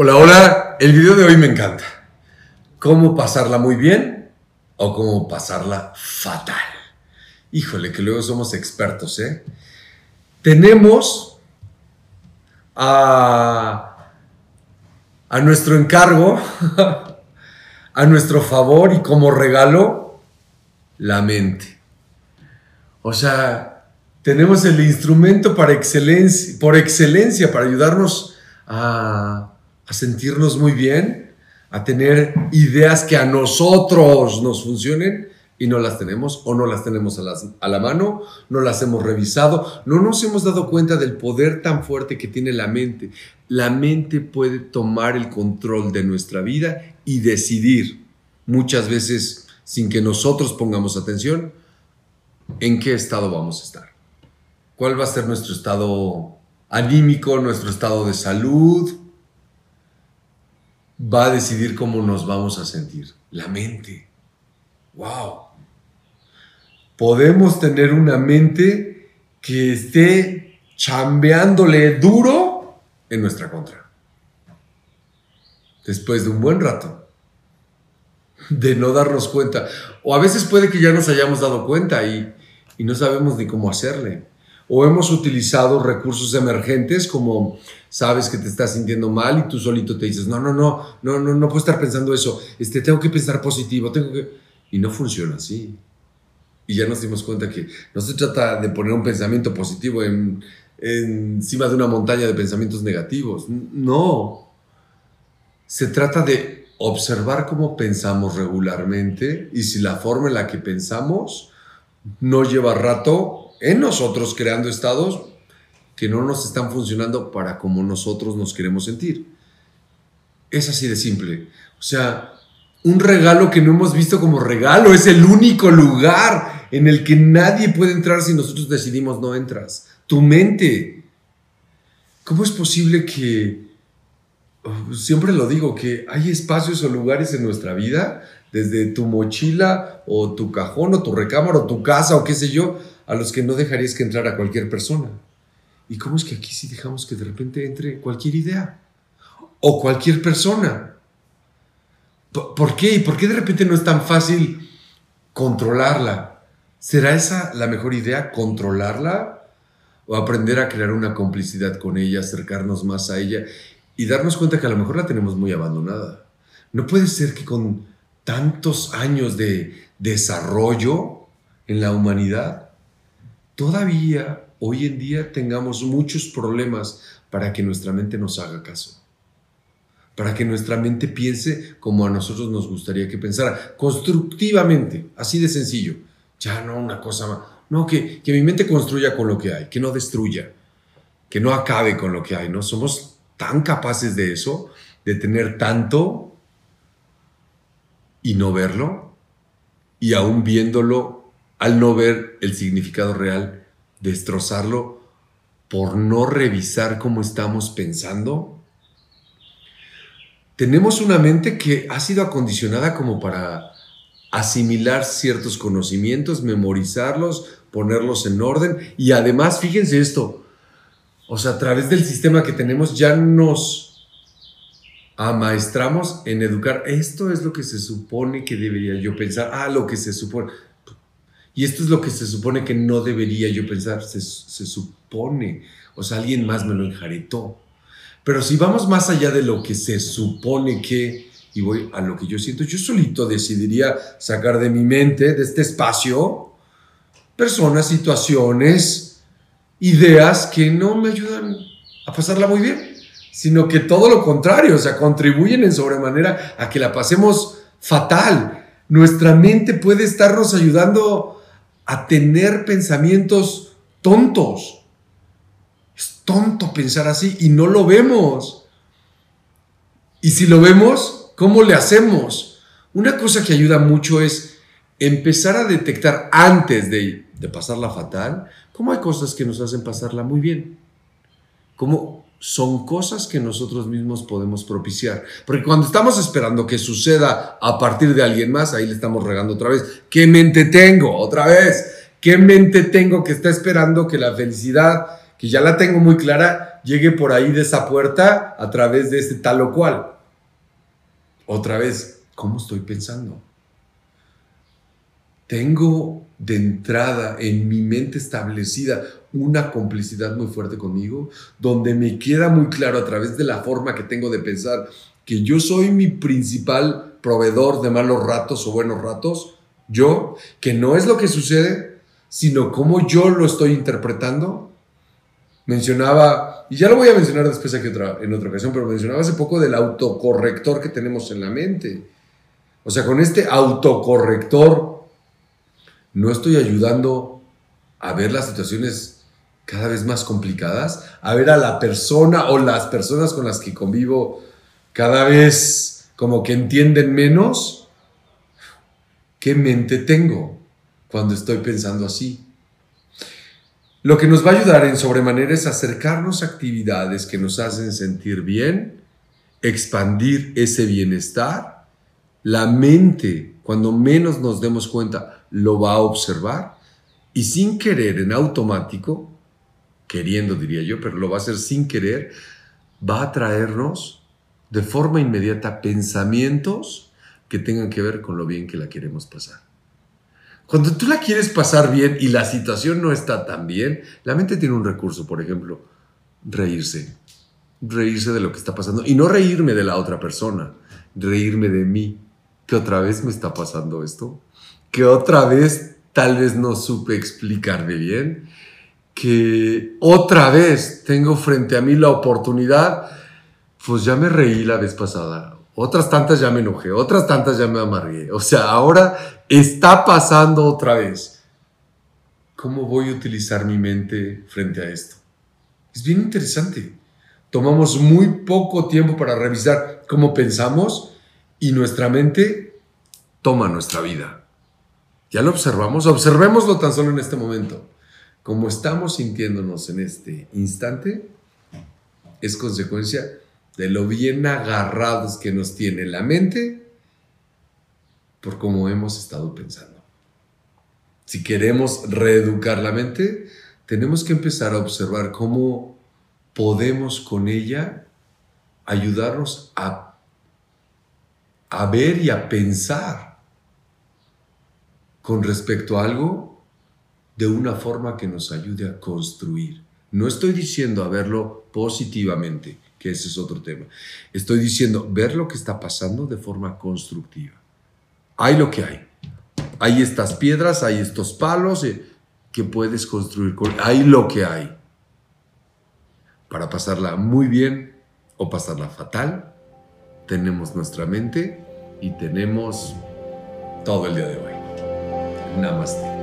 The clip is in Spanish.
Hola, hola. El video de hoy me encanta. ¿Cómo pasarla muy bien o cómo pasarla fatal? Híjole, que luego somos expertos, ¿eh? Tenemos a, a nuestro encargo, a nuestro favor y como regalo, la mente. O sea, tenemos el instrumento para excelencia, por excelencia para ayudarnos a a sentirnos muy bien, a tener ideas que a nosotros nos funcionen y no las tenemos o no las tenemos a, la mano, no las hemos revisado, no nos hemos dado cuenta del poder tan fuerte que tiene la mente. La mente puede tomar el control de nuestra vida y decidir, muchas veces sin que nosotros pongamos atención, en qué estado vamos a estar. ¿Cuál va a ser nuestro estado anímico, nuestro estado de salud, va a decidir cómo nos vamos a sentir. La mente. ¡Wow! Podemos tener una mente que esté chambeándole duro en nuestra contra. Después de un buen rato de no darnos cuenta. O a veces puede que ya nos hayamos dado cuenta y, y no sabemos ni cómo hacerle o hemos utilizado recursos emergentes como sabes que te estás sintiendo mal y tú solito te dices, no, no, no, no, no, no puedo estar pensando eso, este, tengo que pensar positivo, tengo que... Y no funciona así. Y ya nos dimos cuenta que no se trata de poner un pensamiento positivo en, encima de una montaña de pensamientos negativos. No. Se trata de observar cómo pensamos regularmente y si la forma en la que pensamos no lleva rato en nosotros creando estados que no nos están funcionando para como nosotros nos queremos sentir. Es así de simple. O sea, un regalo que no hemos visto como regalo es el único lugar en el que nadie puede entrar si nosotros decidimos no entras. Tu mente. ¿Cómo es posible que, oh, siempre lo digo, que hay espacios o lugares en nuestra vida, desde tu mochila o tu cajón o tu recámara o tu casa o qué sé yo, a los que no dejarías que entrara cualquier persona. ¿Y cómo es que aquí sí dejamos que de repente entre cualquier idea? O cualquier persona. ¿Por qué? ¿Y por qué de repente no es tan fácil controlarla? ¿Será esa la mejor idea, controlarla? ¿O aprender a crear una complicidad con ella, acercarnos más a ella y darnos cuenta que a lo mejor la tenemos muy abandonada? No puede ser que con tantos años de desarrollo en la humanidad todavía hoy en día tengamos muchos problemas para que nuestra mente nos haga caso. Para que nuestra mente piense como a nosotros nos gustaría que pensara, constructivamente, así de sencillo. Ya no una cosa más. No, que, que mi mente construya con lo que hay, que no destruya, que no acabe con lo que hay, ¿no? Somos tan capaces de eso, de tener tanto y no verlo, y aún viéndolo al no ver el significado real, destrozarlo por no revisar cómo estamos pensando? Tenemos una mente que ha sido acondicionada como para asimilar ciertos conocimientos, memorizarlos, ponerlos en orden y además, fíjense esto, o sea, a través del sistema que tenemos ya nos amaestramos en educar. Esto es lo que se supone que debería yo pensar. Ah, lo que se supone. Y esto es lo que se supone que no debería yo pensar, se, supone, o sea, alguien más me lo enjaretó. Pero si vamos más allá de lo que se supone que, y voy a lo que yo siento, yo solito decidiría sacar de mi mente, de este espacio, personas, situaciones, ideas que no me ayudan a pasarla muy bien, sino que todo lo contrario, o sea, contribuyen en sobremanera a que la pasemos fatal. Nuestra mente puede estarnos ayudando a tener pensamientos tontos. Es tonto pensar así y no lo vemos. Y si lo vemos, ¿cómo le hacemos? Una cosa que ayuda mucho es empezar a detectar antes de, pasarla fatal, cómo hay cosas que nos hacen pasarla muy bien. Cómo son cosas que nosotros mismos podemos propiciar. Porque cuando estamos esperando que suceda a partir de alguien más, ahí le estamos regando otra vez. ¿Qué mente tengo? Otra vez. ¿Qué mente tengo que está esperando que la felicidad, que ya la tengo muy clara, llegue por ahí de esa puerta a través de este tal o cual. Otra vez, ¿cómo estoy pensando? Tengo de entrada en mi mente establecida una complicidad muy fuerte conmigo, donde me queda muy claro a través de la forma que tengo de pensar que yo soy mi principal proveedor de malos ratos o buenos ratos, yo, que no es lo que sucede, sino cómo yo lo estoy interpretando. Mencionaba, y ya lo voy a mencionar después aquí otra, en otra ocasión, pero mencionaba hace poco del autocorrector que tenemos en la mente. O sea, con este autocorrector no estoy ayudando a ver las situaciones cada vez más complicadas, a ver a la persona o las personas con las que convivo cada vez como que entienden menos. ¿Qué mente tengo cuando estoy pensando así? Lo que nos va a ayudar en sobremanera es acercarnos a actividades que nos hacen sentir bien, expandir ese bienestar. La mente, cuando menos nos demos cuenta, lo va a observar y sin querer, en automático, queriendo diría yo, pero lo va a hacer sin querer, va a traernos de forma inmediata pensamientos que tengan que ver con lo bien que la queremos pasar. Cuando tú la quieres pasar bien y la situación no está tan bien, la mente tiene un recurso, por ejemplo, reírse. Reírse de lo que está pasando. Y no reírme de la otra persona, reírme de mí. Que otra vez me está pasando esto. Que otra vez tal vez no supe explicarme bien. Que otra vez tengo frente a mí la oportunidad. Pues ya me reí la vez pasada. Otras tantas ya me enojé, otras tantas ya me amargué. O sea, ahora está pasando otra vez. ¿Cómo voy a utilizar mi mente frente a esto? Es bien interesante. Tomamos muy poco tiempo para revisar cómo pensamos y nuestra mente toma nuestra vida. ¿Ya lo observamos? Observémoslo tan solo en este momento. Como estamos sintiéndonos en este instante, es consecuencia de lo bien agarrados que nos tiene la mente por cómo hemos estado pensando. Si queremos reeducar la mente, tenemos que empezar a observar cómo podemos con ella ayudarnos a, a ver y a pensar con respecto a algo de una forma que nos ayude a construir. No estoy diciendo a verlo positivamente, que ese es otro tema. Estoy diciendo, ver lo que está pasando de forma constructiva. Hay lo que hay. Hay estas piedras, hay estos palos eh, que puedes construir con... Hay lo que hay. Para pasarla muy bien o pasarla fatal, tenemos nuestra mente y tenemos todo el día de hoy. नमस्ते।